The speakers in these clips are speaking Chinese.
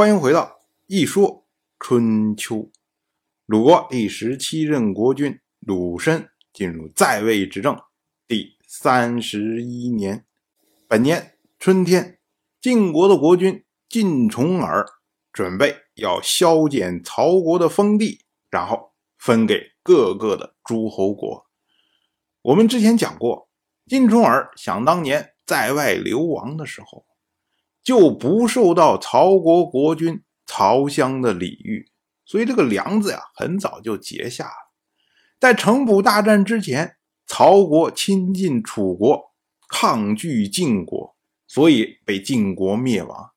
欢迎回到一说春秋。鲁国第十七任国君鲁申进入在位执政第三十一年，本年春天，晋国的国君晋重耳准备要削减曹国的封地，然后分给各个的诸侯国。我们之前讲过，晋重耳想当年在外流亡的时候。就不受到曹国国君曹襄的礼遇，所以这个梁子呀，很早就结下了。在城濮大战之前，曹国亲近楚国，抗拒晋国，所以被晋国灭亡。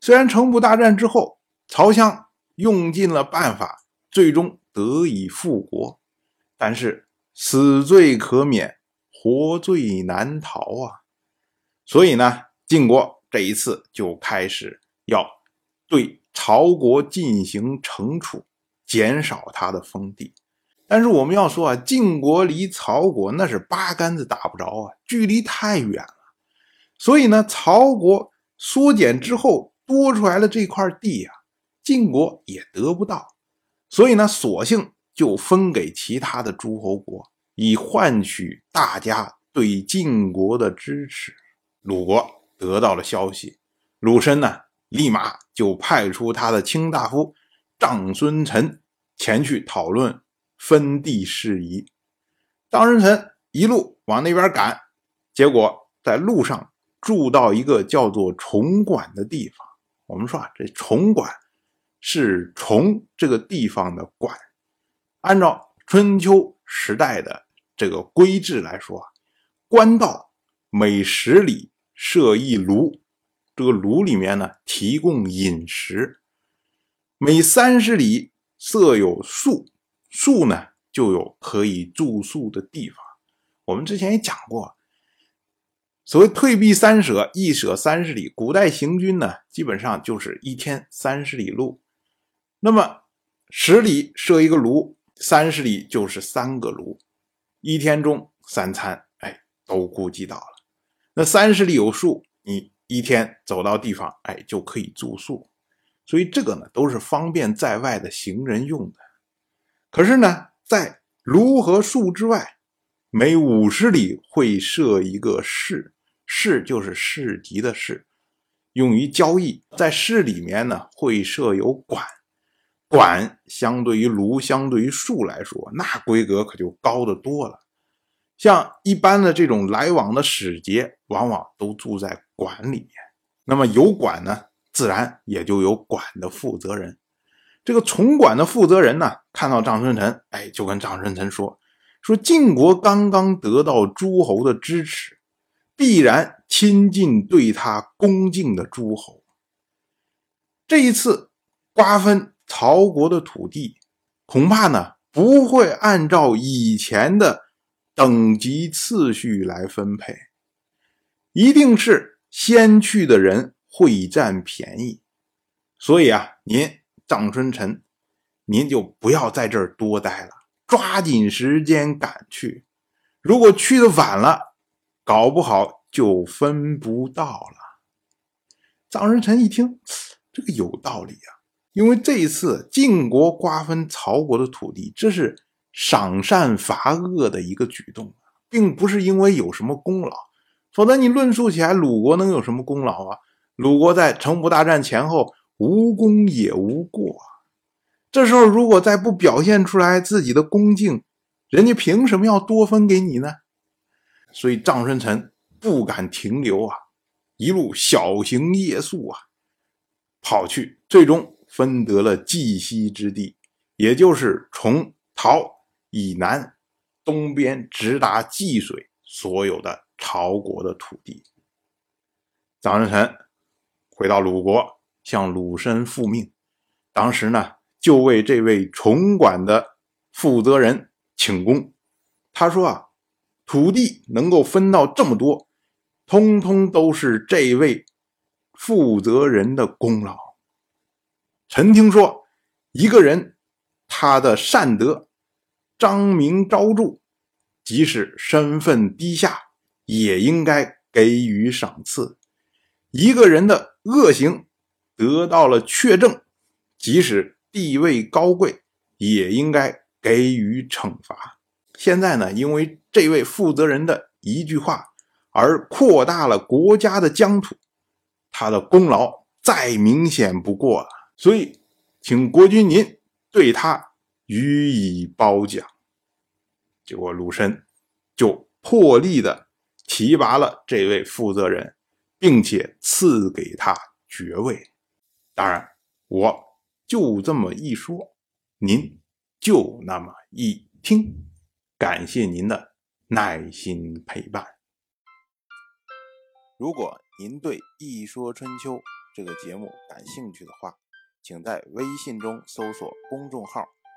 虽然城濮大战之后，曹襄用尽了办法，最终得以复国，但是死罪可免，活罪难逃啊！所以呢，晋国。这一次就开始要对曹国进行惩处，减少他的封地。但是我们要说啊，晋国离曹国那是八竿子打不着啊，距离太远了。所以呢，曹国缩减之后多出来了这块地呀，晋国也得不到。所以呢，索性就分给其他的诸侯国，以换取大家对晋国的支持。鲁国。得到了消息，鲁申呢，立马就派出他的卿大夫长孙臣前去讨论分地事宜。长孙臣一路往那边赶，结果在路上住到一个叫做崇馆的地方。我们说啊，这崇馆是崇这个地方的馆。按照春秋时代的这个规制来说啊，官道每十里。设一炉，这个炉里面呢提供饮食。每三十里设有宿，宿呢就有可以住宿的地方。我们之前也讲过，所谓退避三舍，一舍三十里。古代行军呢，基本上就是一天三十里路。那么十里设一个炉，三十里就是三个炉，一天中三餐，哎，都顾及到了。那三十里有树，你一天走到地方，哎，就可以住宿，所以这个呢都是方便在外的行人用的。可是呢，在庐和树之外，每五十里会设一个市，市就是市集的市，用于交易。在市里面呢，会设有馆，馆相对于庐、相对于树来说，那规格可就高得多了。像一般的这种来往的使节，往往都住在馆里面。那么有馆呢，自然也就有馆的负责人。这个从馆的负责人呢，看到张春臣，哎，就跟张春臣说：“说晋国刚刚得到诸侯的支持，必然亲近对他恭敬的诸侯。这一次瓜分曹国的土地，恐怕呢不会按照以前的。”等级次序来分配，一定是先去的人会占便宜。所以啊，您张春臣，您就不要在这儿多待了，抓紧时间赶去。如果去的晚了，搞不好就分不到了。张春臣一听，这个有道理啊，因为这一次晋国瓜分曹国的土地，这是。赏善罚恶的一个举动，并不是因为有什么功劳，否则你论述起来，鲁国能有什么功劳啊？鲁国在城濮大战前后无功也无过，这时候如果再不表现出来自己的恭敬，人家凭什么要多分给你呢？所以张申臣不敢停留啊，一路小行夜宿啊，跑去，最终分得了冀西之地，也就是从陶。以南，东边直达济水，所有的曹国的土地。张士诚回到鲁国，向鲁申复命。当时呢，就为这位重管的负责人请功。他说啊，土地能够分到这么多，通通都是这位负责人的功劳。臣听说，一个人他的善德。张明昭著，即使身份低下，也应该给予赏赐。一个人的恶行，得到了确证，即使地位高贵，也应该给予惩罚。现在呢，因为这位负责人的一句话而扩大了国家的疆土，他的功劳再明显不过了。所以，请国君您对他予以褒奖。结果鲁申就破例的提拔了这位负责人，并且赐给他爵位。当然，我就这么一说，您就那么一听。感谢您的耐心陪伴。如果您对《一说春秋》这个节目感兴趣的话，请在微信中搜索公众号“